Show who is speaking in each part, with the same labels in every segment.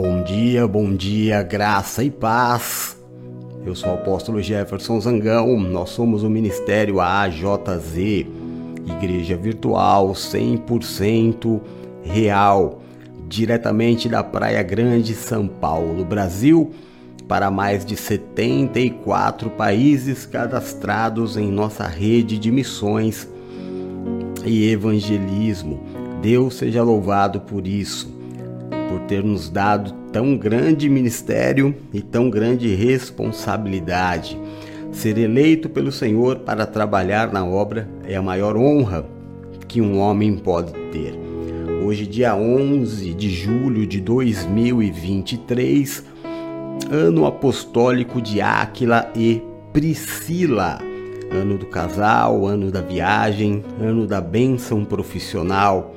Speaker 1: Bom dia, bom dia, graça e paz. Eu sou o apóstolo Jefferson Zangão, nós somos o Ministério AJZ, Igreja Virtual 100% real, diretamente da Praia Grande, São Paulo, Brasil, para mais de 74 países cadastrados em nossa rede de missões e evangelismo. Deus seja louvado por isso por ter nos dado tão grande ministério e tão grande responsabilidade. Ser eleito pelo Senhor para trabalhar na obra é a maior honra que um homem pode ter. Hoje, dia 11 de julho de 2023, ano apostólico de Áquila e Priscila. Ano do casal, ano da viagem, ano da bênção profissional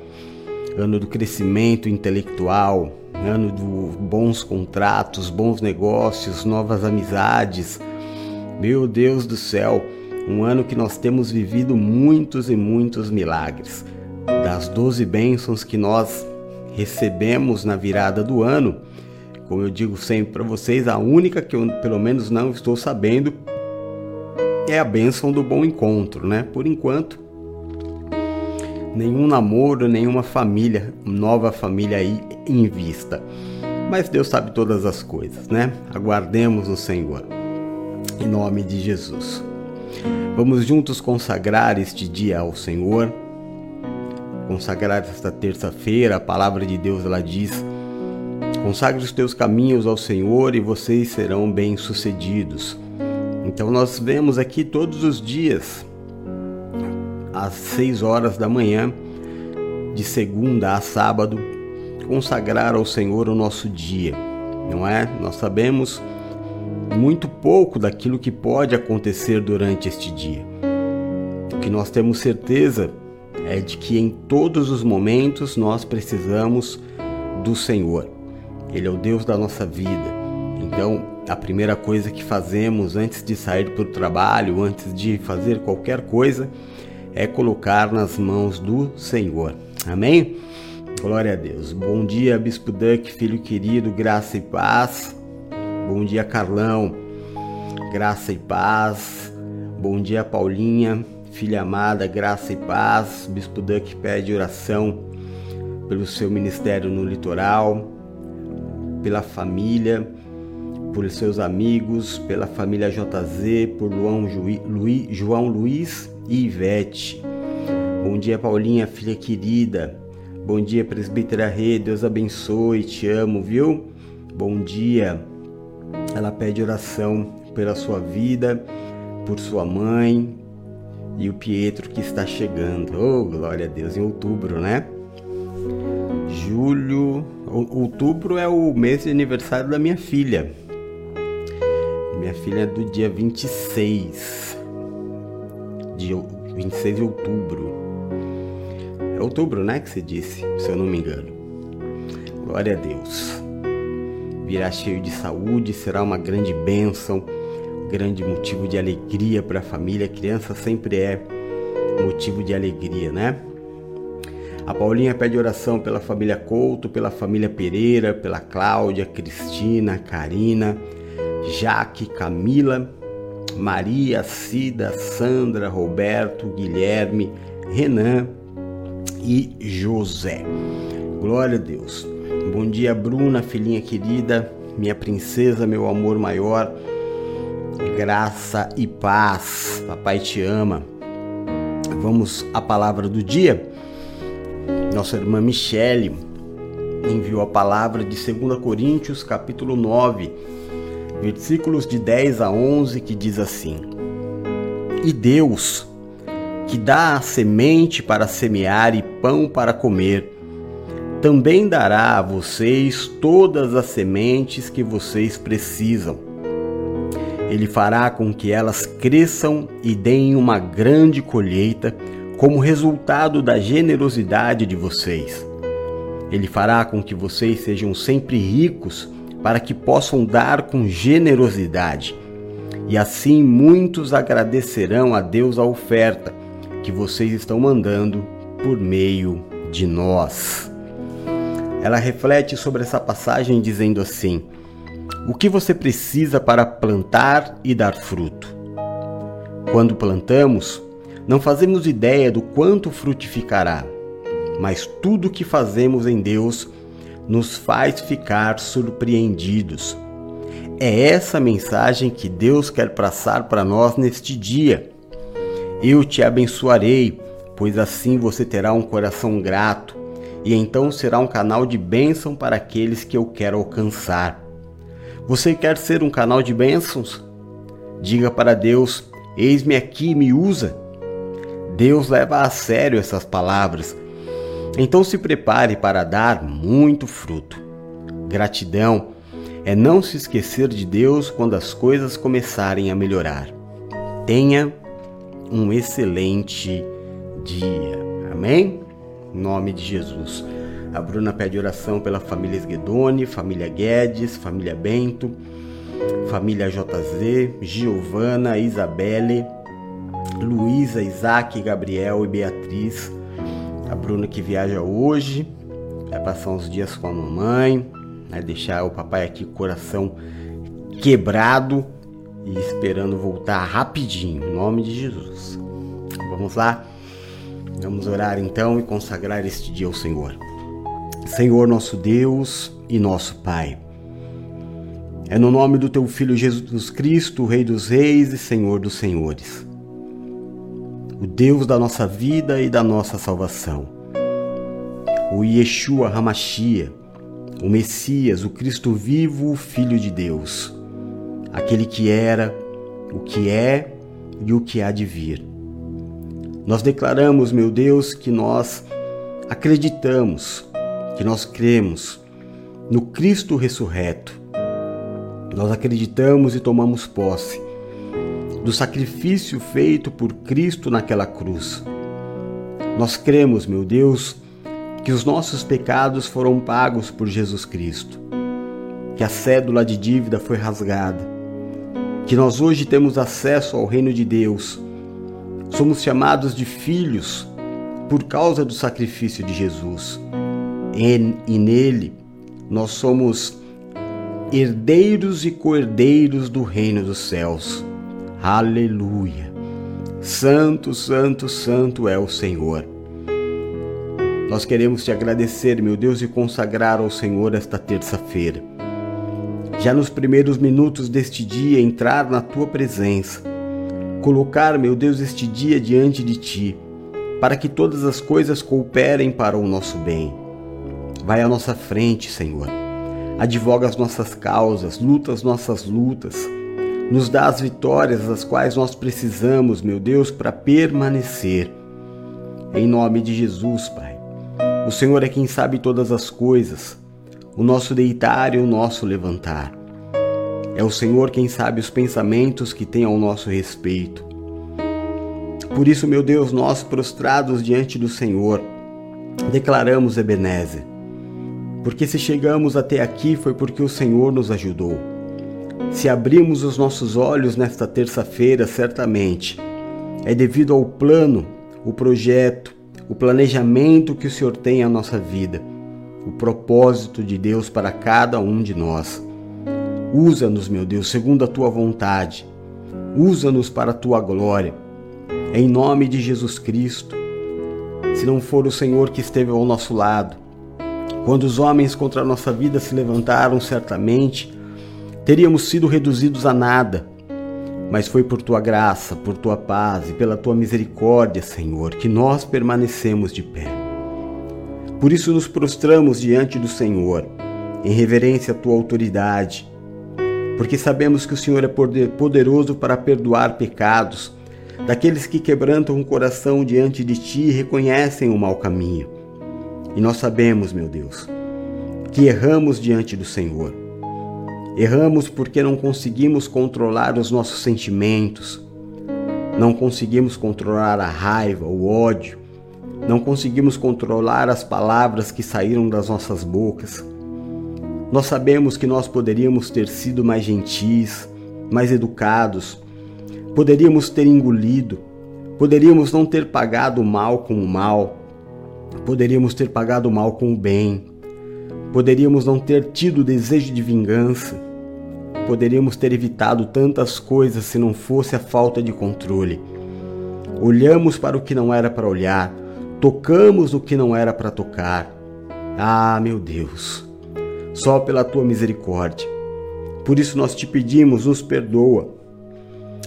Speaker 1: ano do crescimento intelectual, ano dos bons contratos, bons negócios, novas amizades. Meu Deus do céu, um ano que nós temos vivido muitos e muitos milagres. Das doze bênçãos que nós recebemos na virada do ano, como eu digo sempre para vocês, a única que eu pelo menos não estou sabendo é a bênção do bom encontro, né? Por enquanto, nenhum namoro, nenhuma família, nova família aí em vista. Mas Deus sabe todas as coisas, né? Aguardemos o Senhor. Em nome de Jesus. Vamos juntos consagrar este dia ao Senhor. Consagrar esta terça-feira, a palavra de Deus ela diz: Consagre os teus caminhos ao Senhor e vocês serão bem-sucedidos. Então nós vemos aqui todos os dias às 6 horas da manhã, de segunda a sábado, consagrar ao Senhor o nosso dia, não é? Nós sabemos muito pouco daquilo que pode acontecer durante este dia. O que nós temos certeza é de que em todos os momentos nós precisamos do Senhor. Ele é o Deus da nossa vida. Então, a primeira coisa que fazemos antes de sair para o trabalho, antes de fazer qualquer coisa, é colocar nas mãos do Senhor. Amém? Glória a Deus. Bom dia, Bispo Duck, filho querido, graça e paz. Bom dia, Carlão, graça e paz. Bom dia, Paulinha, filha amada, graça e paz. Bispo Duck pede oração pelo seu ministério no litoral, pela família, por seus amigos, pela família JZ, por João, Luiz, João Luiz Ivete. Bom dia, Paulinha, filha querida. Bom dia, presbítera Rê, Deus abençoe, te amo, viu? Bom dia. Ela pede oração pela sua vida, por sua mãe e o Pietro que está chegando. Oh, glória a Deus, em outubro, né? Julho, outubro é o mês de aniversário da minha filha. Minha filha é do dia 26 de 26 de outubro. É outubro, né, que você disse, se eu não me engano. Glória a Deus. Virá cheio de saúde, será uma grande bênção, grande motivo de alegria para a família. Criança sempre é motivo de alegria, né? A Paulinha pede oração pela família Couto, pela família Pereira, pela Cláudia, Cristina, Karina, Jaque, Camila Maria, Cida, Sandra, Roberto, Guilherme, Renan e José. Glória a Deus. Bom dia, Bruna, filhinha querida, minha princesa, meu amor maior. Graça e paz. Papai te ama. Vamos à palavra do dia. Nossa irmã Michele enviou a palavra de 2 Coríntios, capítulo 9 versículos de 10 a 11, que diz assim: E Deus, que dá a semente para semear e pão para comer, também dará a vocês todas as sementes que vocês precisam. Ele fará com que elas cresçam e deem uma grande colheita como resultado da generosidade de vocês. Ele fará com que vocês sejam sempre ricos para que possam dar com generosidade. E assim muitos agradecerão a Deus a oferta que vocês estão mandando por meio de nós. ela reflete sobre essa passagem dizendo assim: O que você precisa para plantar e dar fruto? Quando plantamos, não fazemos ideia do quanto frutificará, mas tudo o que fazemos em Deus nos faz ficar surpreendidos. É essa mensagem que Deus quer passar para nós neste dia. Eu te abençoarei, pois assim você terá um coração grato, e então será um canal de bênção para aqueles que eu quero alcançar. Você quer ser um canal de bênçãos? Diga para Deus: Eis-me aqui, me usa. Deus leva a sério essas palavras. Então se prepare para dar muito fruto. Gratidão é não se esquecer de Deus quando as coisas começarem a melhorar. Tenha um excelente dia. Amém? Em nome de Jesus. A Bruna pede oração pela família Esguedone, família Guedes, família Bento, família JZ, Giovana, Isabelle, Luísa, Isaac, Gabriel e Beatriz. A Bruna que viaja hoje, vai passar uns dias com a mamãe, vai deixar o papai aqui coração quebrado e esperando voltar rapidinho, em nome de Jesus. Vamos lá? Vamos orar então e consagrar este dia ao Senhor. Senhor nosso Deus e nosso Pai. É no nome do teu Filho Jesus Cristo, Rei dos Reis e Senhor dos Senhores. O Deus da nossa vida e da nossa salvação. O Yeshua Hamashia, o Messias, o Cristo vivo, o Filho de Deus. Aquele que era, o que é e o que há de vir nós declaramos, meu Deus, que nós acreditamos, que nós cremos no Cristo ressurreto. Nós acreditamos e tomamos posse do sacrifício feito por Cristo naquela cruz. Nós cremos, meu Deus, que os nossos pecados foram pagos por Jesus Cristo, que a cédula de dívida foi rasgada, que nós hoje temos acesso ao reino de Deus Somos chamados de filhos por causa do sacrifício de Jesus. E, nele nós somos herdeiros e cordeiros do reino dos céus. Aleluia! Santo, santo, santo é o Senhor. Nós queremos te agradecer, meu Deus, e consagrar ao Senhor esta terça-feira. Já nos primeiros minutos deste dia, entrar na tua presença colocar, meu Deus, este dia diante de ti, para que todas as coisas cooperem para o nosso bem. Vai à nossa frente, Senhor. Advoga as nossas causas, luta as nossas lutas. Nos dá as vitórias das quais nós precisamos, meu Deus, para permanecer. Em nome de Jesus, Pai. O Senhor é quem sabe todas as coisas, o nosso deitar e o nosso levantar. É o Senhor quem sabe os pensamentos que tem ao nosso respeito. Por isso, meu Deus, nós prostrados diante do Senhor, declaramos Ebenezer. Porque se chegamos até aqui foi porque o Senhor nos ajudou. Se abrimos os nossos olhos nesta terça-feira, certamente é devido ao plano, o projeto, o planejamento que o Senhor tem à nossa vida, o propósito de Deus para cada um de nós. Usa-nos, meu Deus, segundo a tua vontade. Usa-nos para a tua glória. Em nome de Jesus Cristo. Se não for o Senhor que esteve ao nosso lado, quando os homens contra a nossa vida se levantaram, certamente teríamos sido reduzidos a nada. Mas foi por tua graça, por tua paz e pela tua misericórdia, Senhor, que nós permanecemos de pé. Por isso nos prostramos diante do Senhor, em reverência à tua autoridade, porque sabemos que o Senhor é poderoso para perdoar pecados daqueles que quebrantam o coração diante de ti e reconhecem o mau caminho. E nós sabemos, meu Deus, que erramos diante do Senhor. Erramos porque não conseguimos controlar os nossos sentimentos, não conseguimos controlar a raiva, o ódio, não conseguimos controlar as palavras que saíram das nossas bocas. Nós sabemos que nós poderíamos ter sido mais gentis, mais educados, poderíamos ter engolido, poderíamos não ter pagado o mal com o mal, poderíamos ter pagado o mal com o bem, Poderíamos não ter tido desejo de vingança. Poderíamos ter evitado tantas coisas se não fosse a falta de controle. Olhamos para o que não era para olhar, tocamos o que não era para tocar. Ah, meu Deus, só pela tua misericórdia. Por isso nós te pedimos, nos perdoa.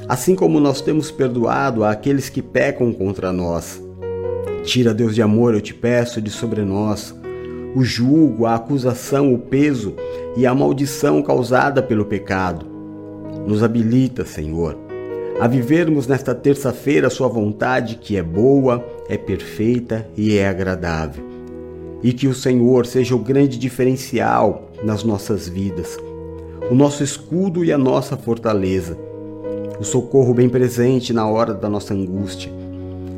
Speaker 1: Assim como nós temos perdoado àqueles que pecam contra nós. Tira, Deus de amor, eu te peço, de sobre nós o julgo, a acusação, o peso e a maldição causada pelo pecado. Nos habilita, Senhor, a vivermos nesta terça-feira Sua vontade, que é boa, é perfeita e é agradável. E que o Senhor seja o grande diferencial nas nossas vidas, o nosso escudo e a nossa fortaleza, o socorro bem presente na hora da nossa angústia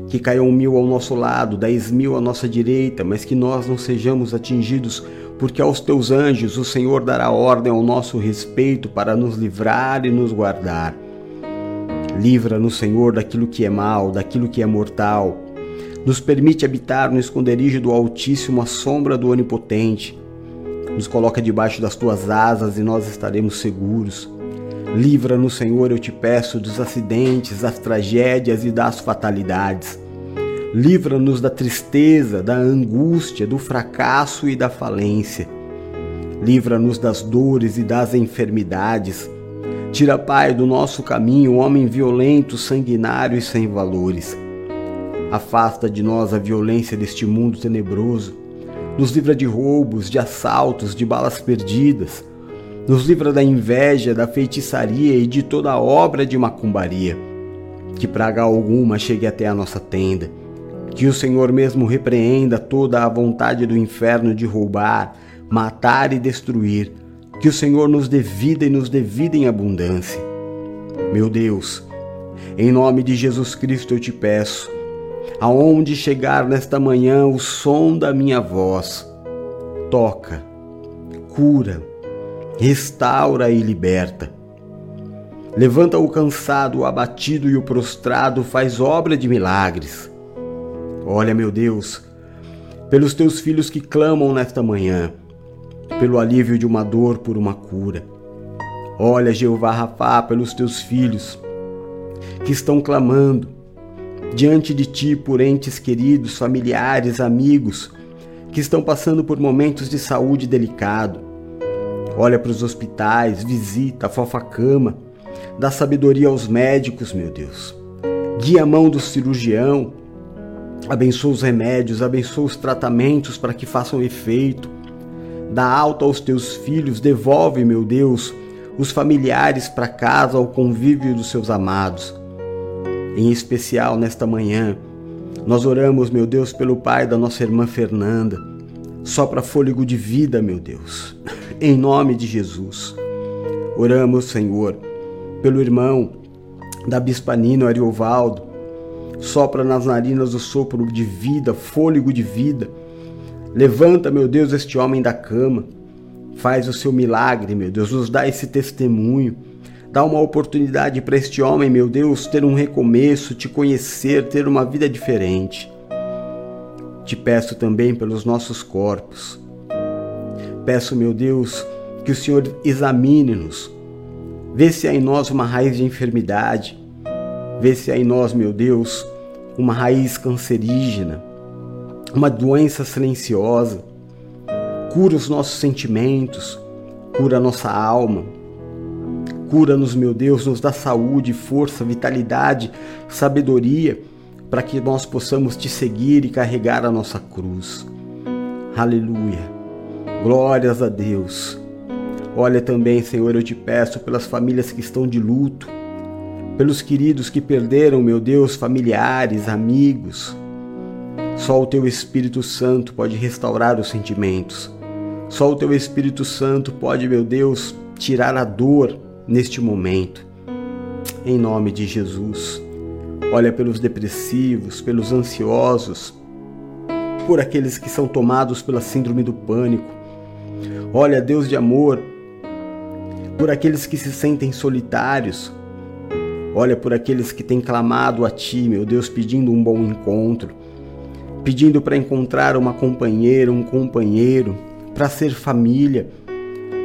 Speaker 1: que caiam mil ao nosso lado, dez mil à nossa direita, mas que nós não sejamos atingidos, porque aos teus anjos o Senhor dará ordem ao nosso respeito para nos livrar e nos guardar. Livra-nos, Senhor, daquilo que é mal, daquilo que é mortal. Nos permite habitar no esconderijo do Altíssimo, à sombra do Onipotente. Nos coloca debaixo das tuas asas e nós estaremos seguros. Livra-nos, Senhor, eu te peço, dos acidentes, das tragédias e das fatalidades. Livra-nos da tristeza, da angústia, do fracasso e da falência. Livra-nos das dores e das enfermidades. Tira, Pai, do nosso caminho o homem violento, sanguinário e sem valores. Afasta de nós a violência deste mundo tenebroso. Nos livra de roubos, de assaltos, de balas perdidas nos livra da inveja, da feitiçaria e de toda obra de macumbaria. Que praga alguma chegue até a nossa tenda. Que o Senhor mesmo repreenda toda a vontade do inferno de roubar, matar e destruir. Que o Senhor nos dê vida e nos dê vida em abundância. Meu Deus, em nome de Jesus Cristo eu te peço, aonde chegar nesta manhã o som da minha voz, toca, cura, restaura e liberta. Levanta o cansado, o abatido e o prostrado, faz obra de milagres. Olha, meu Deus, pelos teus filhos que clamam nesta manhã, pelo alívio de uma dor por uma cura. Olha, Jeová Rafá, pelos teus filhos que estão clamando diante de ti por entes queridos, familiares, amigos que estão passando por momentos de saúde delicado olha para os hospitais, visita, afofa a cama, dá sabedoria aos médicos, meu Deus. Guia a mão do cirurgião, abençoa os remédios, abençoa os tratamentos para que façam efeito. Dá alta aos teus filhos, devolve, meu Deus, os familiares para casa, ao convívio dos seus amados. Em especial nesta manhã, nós oramos, meu Deus, pelo pai da nossa irmã Fernanda. Sopra fôlego de vida, meu Deus em nome de Jesus. Oramos, Senhor, pelo irmão da Bispa Nino Ariovaldo. Sopra nas narinas o sopro de vida, fôlego de vida. Levanta, meu Deus, este homem da cama. Faz o seu milagre, meu Deus, nos dá esse testemunho. Dá uma oportunidade para este homem, meu Deus, ter um recomeço, te conhecer, ter uma vida diferente. Te peço também pelos nossos corpos peço, meu Deus, que o Senhor examine-nos. Vê se há em nós uma raiz de enfermidade. Vê se há em nós, meu Deus, uma raiz cancerígena, uma doença silenciosa. Cura os nossos sentimentos, cura a nossa alma. Cura-nos, meu Deus, nos dá saúde, força, vitalidade, sabedoria, para que nós possamos te seguir e carregar a nossa cruz. Aleluia. Glórias a Deus. Olha também, Senhor, eu te peço pelas famílias que estão de luto, pelos queridos que perderam, meu Deus, familiares, amigos. Só o teu Espírito Santo pode restaurar os sentimentos. Só o teu Espírito Santo pode, meu Deus, tirar a dor neste momento. Em nome de Jesus. Olha pelos depressivos, pelos ansiosos, por aqueles que são tomados pela síndrome do pânico, Olha, Deus de amor, por aqueles que se sentem solitários. Olha por aqueles que têm clamado a Ti, meu Deus, pedindo um bom encontro, pedindo para encontrar uma companheira, um companheiro, para ser família.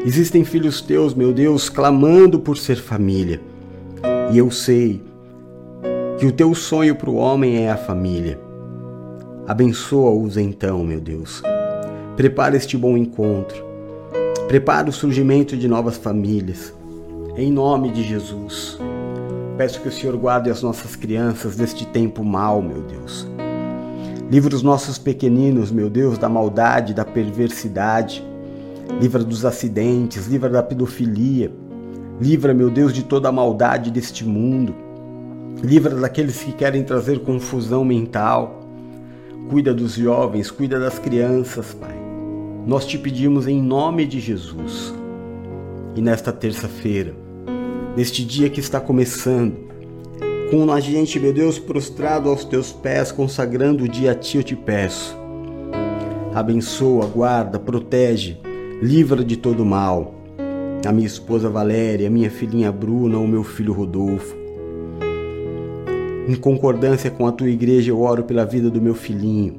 Speaker 1: Existem filhos teus, meu Deus, clamando por ser família. E eu sei que o teu sonho para o homem é a família. Abençoa-os então, meu Deus. Prepara este bom encontro. Prepara o surgimento de novas famílias. Em nome de Jesus. Peço que o Senhor guarde as nossas crianças deste tempo mal, meu Deus. Livra os nossos pequeninos, meu Deus, da maldade, da perversidade. Livra dos acidentes, livra da pedofilia. Livra, meu Deus, de toda a maldade deste mundo. Livra daqueles que querem trazer confusão mental. Cuida dos jovens, cuida das crianças, Pai. Nós te pedimos em nome de Jesus. E nesta terça-feira, neste dia que está começando, com a gente, meu Deus, prostrado aos teus pés, consagrando o dia a ti, eu te peço. Abençoa, guarda, protege, livra de todo mal. A minha esposa Valéria, a minha filhinha Bruna, o meu filho Rodolfo. Em concordância com a tua igreja, eu oro pela vida do meu filhinho,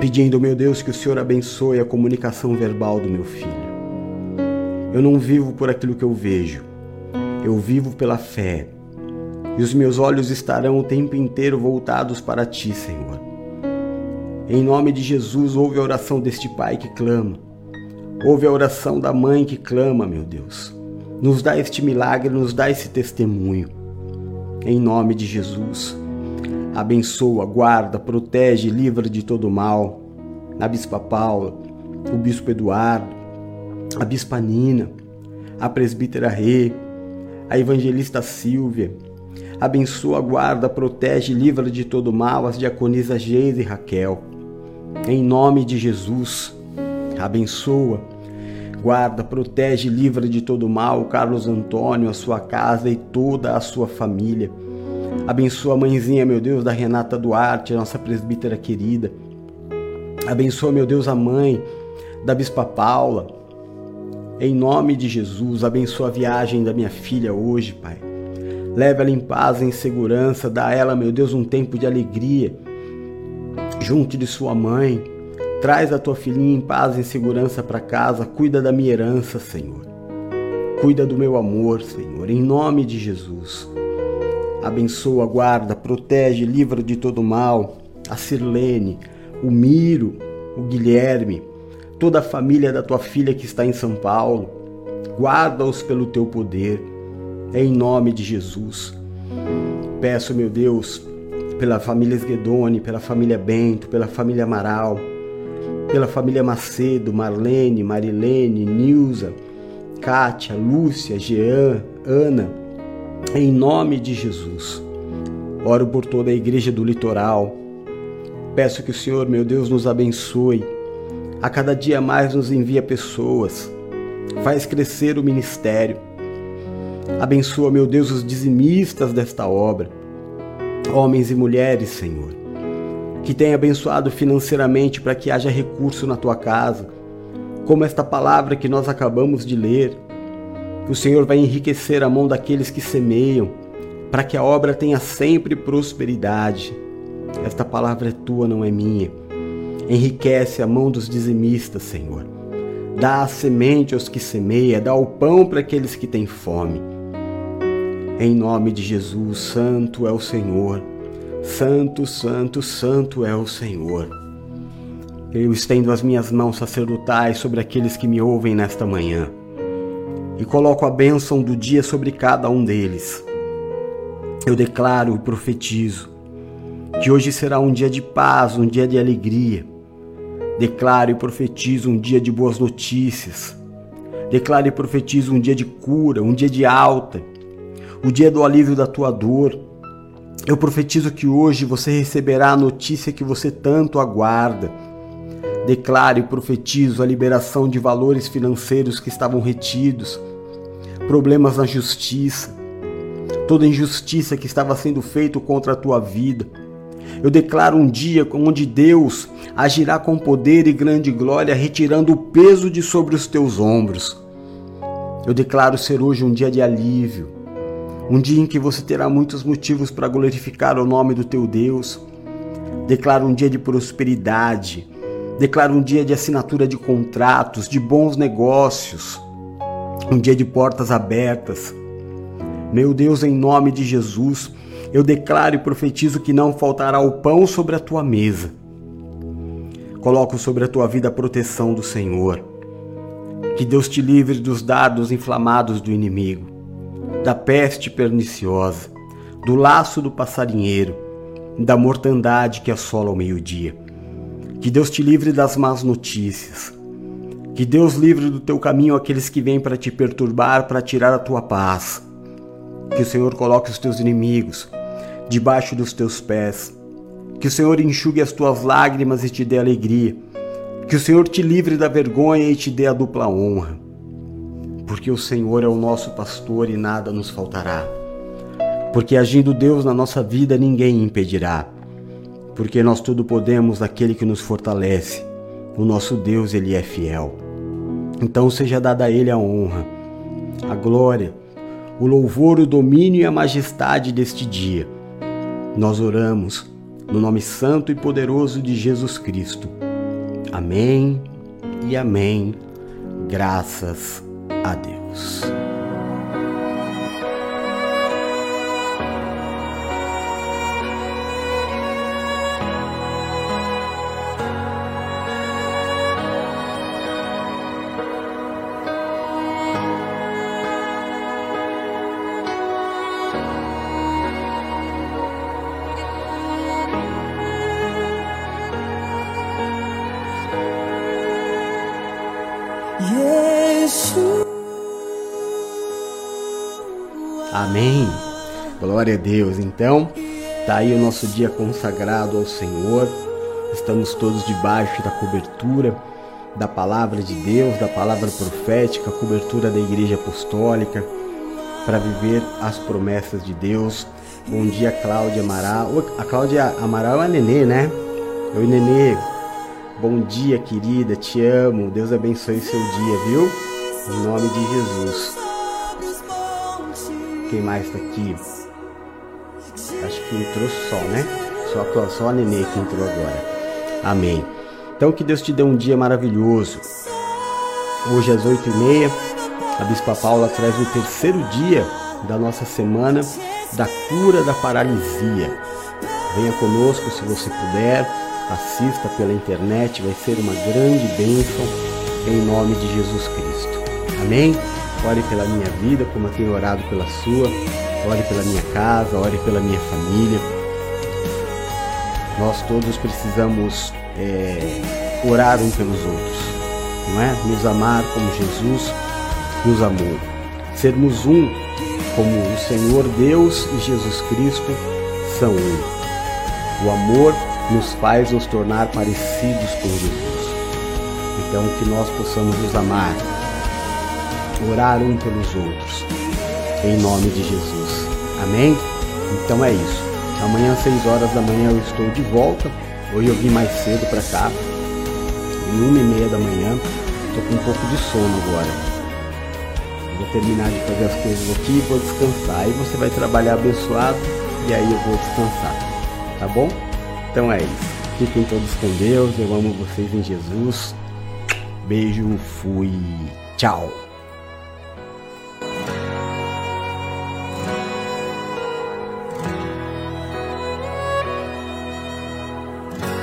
Speaker 1: pedindo, meu Deus, que o Senhor abençoe a comunicação verbal do meu filho. Eu não vivo por aquilo que eu vejo, eu vivo pela fé e os meus olhos estarão o tempo inteiro voltados para ti, Senhor. Em nome de Jesus, ouve a oração deste pai que clama. Ouve a oração da mãe que clama, meu Deus. Nos dá este milagre, nos dá esse testemunho. Em nome de Jesus. Abençoa, guarda, protege, livra de todo mal. A Bispa Paula, o Bispo Eduardo, a Bispa Nina, a Presbítera Rê, a Evangelista Silvia, Abençoa, guarda, protege, livra de todo mal as diaconisas Geis e Raquel. Em nome de Jesus, abençoa, guarda, protege, livra de todo mal Carlos Antônio, a sua casa e toda a sua família. Abençoa a mãezinha, meu Deus, da Renata Duarte, nossa presbítera querida. Abençoa, meu Deus, a mãe da Bispa Paula. Em nome de Jesus, abençoa a viagem da minha filha hoje, Pai. Leva ela em paz, em segurança, dá a ela, meu Deus, um tempo de alegria. Junte de sua mãe, traz a tua filhinha em paz, em segurança para casa, cuida da minha herança, Senhor. Cuida do meu amor, Senhor, em nome de Jesus. Abençoa, guarda, protege, livra de todo mal a Sirlene, o Miro, o Guilherme, toda a família da tua filha que está em São Paulo. Guarda-os pelo teu poder em nome de Jesus. Peço, meu Deus, pela família Esguedone, pela família Bento, pela família Amaral, pela família Macedo, Marlene, Marilene, Nilza, Kátia, Lúcia, Jean, Ana, em nome de Jesus. Oro por toda a igreja do litoral. Peço que o Senhor, meu Deus, nos abençoe. A cada dia mais nos envia pessoas. Faz crescer o ministério Abençoa, meu Deus, os dizimistas desta obra, homens e mulheres, Senhor, que tem abençoado financeiramente para que haja recurso na tua casa, como esta palavra que nós acabamos de ler. O Senhor vai enriquecer a mão daqueles que semeiam, para que a obra tenha sempre prosperidade. Esta palavra é tua, não é minha. Enriquece a mão dos dizimistas, Senhor. Dá a semente aos que semeia, dá o pão para aqueles que têm fome. Em nome de Jesus, Santo é o Senhor. Santo, Santo, Santo é o Senhor. Eu estendo as minhas mãos sacerdotais sobre aqueles que me ouvem nesta manhã e coloco a bênção do dia sobre cada um deles. Eu declaro e profetizo que hoje será um dia de paz, um dia de alegria. Declaro e profetizo um dia de boas notícias. Declaro e profetizo um dia de cura, um dia de alta o dia do alívio da tua dor. Eu profetizo que hoje você receberá a notícia que você tanto aguarda. Declaro e profetizo a liberação de valores financeiros que estavam retidos, problemas na justiça, toda injustiça que estava sendo feita contra a tua vida. Eu declaro um dia onde Deus agirá com poder e grande glória, retirando o peso de sobre os teus ombros. Eu declaro ser hoje um dia de alívio, um dia em que você terá muitos motivos para glorificar o nome do teu Deus. Declaro um dia de prosperidade, Declaro um dia de assinatura de contratos, de bons negócios, um dia de portas abertas. Meu Deus, em nome de Jesus, eu declaro e profetizo que não faltará o pão sobre a tua mesa. Coloco sobre a tua vida a proteção do Senhor. Que Deus te livre dos dardos inflamados do inimigo, da peste perniciosa, do laço do passarinheiro, da mortandade que assola ao meio-dia. Que Deus te livre das más notícias. Que Deus livre do teu caminho aqueles que vêm para te perturbar, para tirar a tua paz. Que o Senhor coloque os teus inimigos debaixo dos teus pés. Que o Senhor enxugue as tuas lágrimas e te dê alegria. Que o Senhor te livre da vergonha e te dê a dupla honra. Porque o Senhor é o nosso pastor e nada nos faltará. Porque agindo Deus na nossa vida, ninguém impedirá. Porque nós tudo podemos naquele que nos fortalece. O nosso Deus, ele é fiel. Então seja dada a ele a honra, a glória, o louvor, o domínio e a majestade deste dia. Nós oramos no nome santo e poderoso de Jesus Cristo. Amém e amém. Graças a Deus. Amém. Glória a Deus. Então, tá aí o nosso dia consagrado ao Senhor. Estamos todos debaixo da cobertura da palavra de Deus, da palavra profética, cobertura da Igreja Apostólica, para viver as promessas de Deus. Bom dia, Cláudia Amaral. A Cláudia Amaral é a Nenê, né? Oi, Nenê. Bom dia, querida. Te amo. Deus abençoe seu dia, viu? Em nome de Jesus. Quem mais tá aqui? Acho que entrou só, né? Só, só a Nenê que entrou agora. Amém. Então que Deus te dê um dia maravilhoso. Hoje às oito e meia, a Bispa Paula traz o terceiro dia da nossa semana da cura da paralisia. Venha conosco se você puder, assista pela internet, vai ser uma grande bênção em nome de Jesus Cristo. Amém? Ore pela minha vida, como eu tenho orado pela sua. Ore pela minha casa, ore pela minha família. Nós todos precisamos é, orar um pelos outros, não é? Nos amar como Jesus nos amou. Sermos um como o Senhor Deus e Jesus Cristo são um. O amor nos faz nos tornar parecidos com Jesus. Então, que nós possamos nos amar orar um pelos outros. Em nome de Jesus. Amém? Então é isso. Amanhã às 6 horas da manhã eu estou de volta. Hoje eu vim mais cedo para cá. Em uma e meia da manhã. Estou com um pouco de sono agora. Vou terminar de fazer as coisas aqui e vou descansar. Aí você vai trabalhar abençoado e aí eu vou descansar. Tá bom? Então é isso. Fiquem todos com Deus. Eu amo vocês em Jesus. Beijo, fui. Tchau.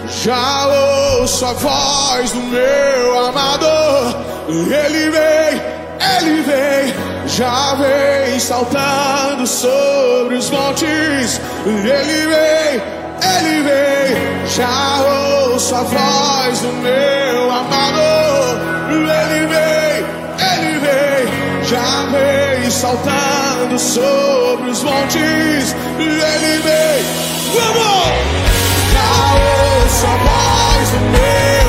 Speaker 2: Já ouço a voz do meu amador. Ele vem, ele vem, já vem saltando sobre os montes. Ele vem, ele vem, já ouço a voz do meu amador. Ele vem, ele vem, já vem saltando sobre os montes. Ele vem, vamos! Já ouço a voz do meu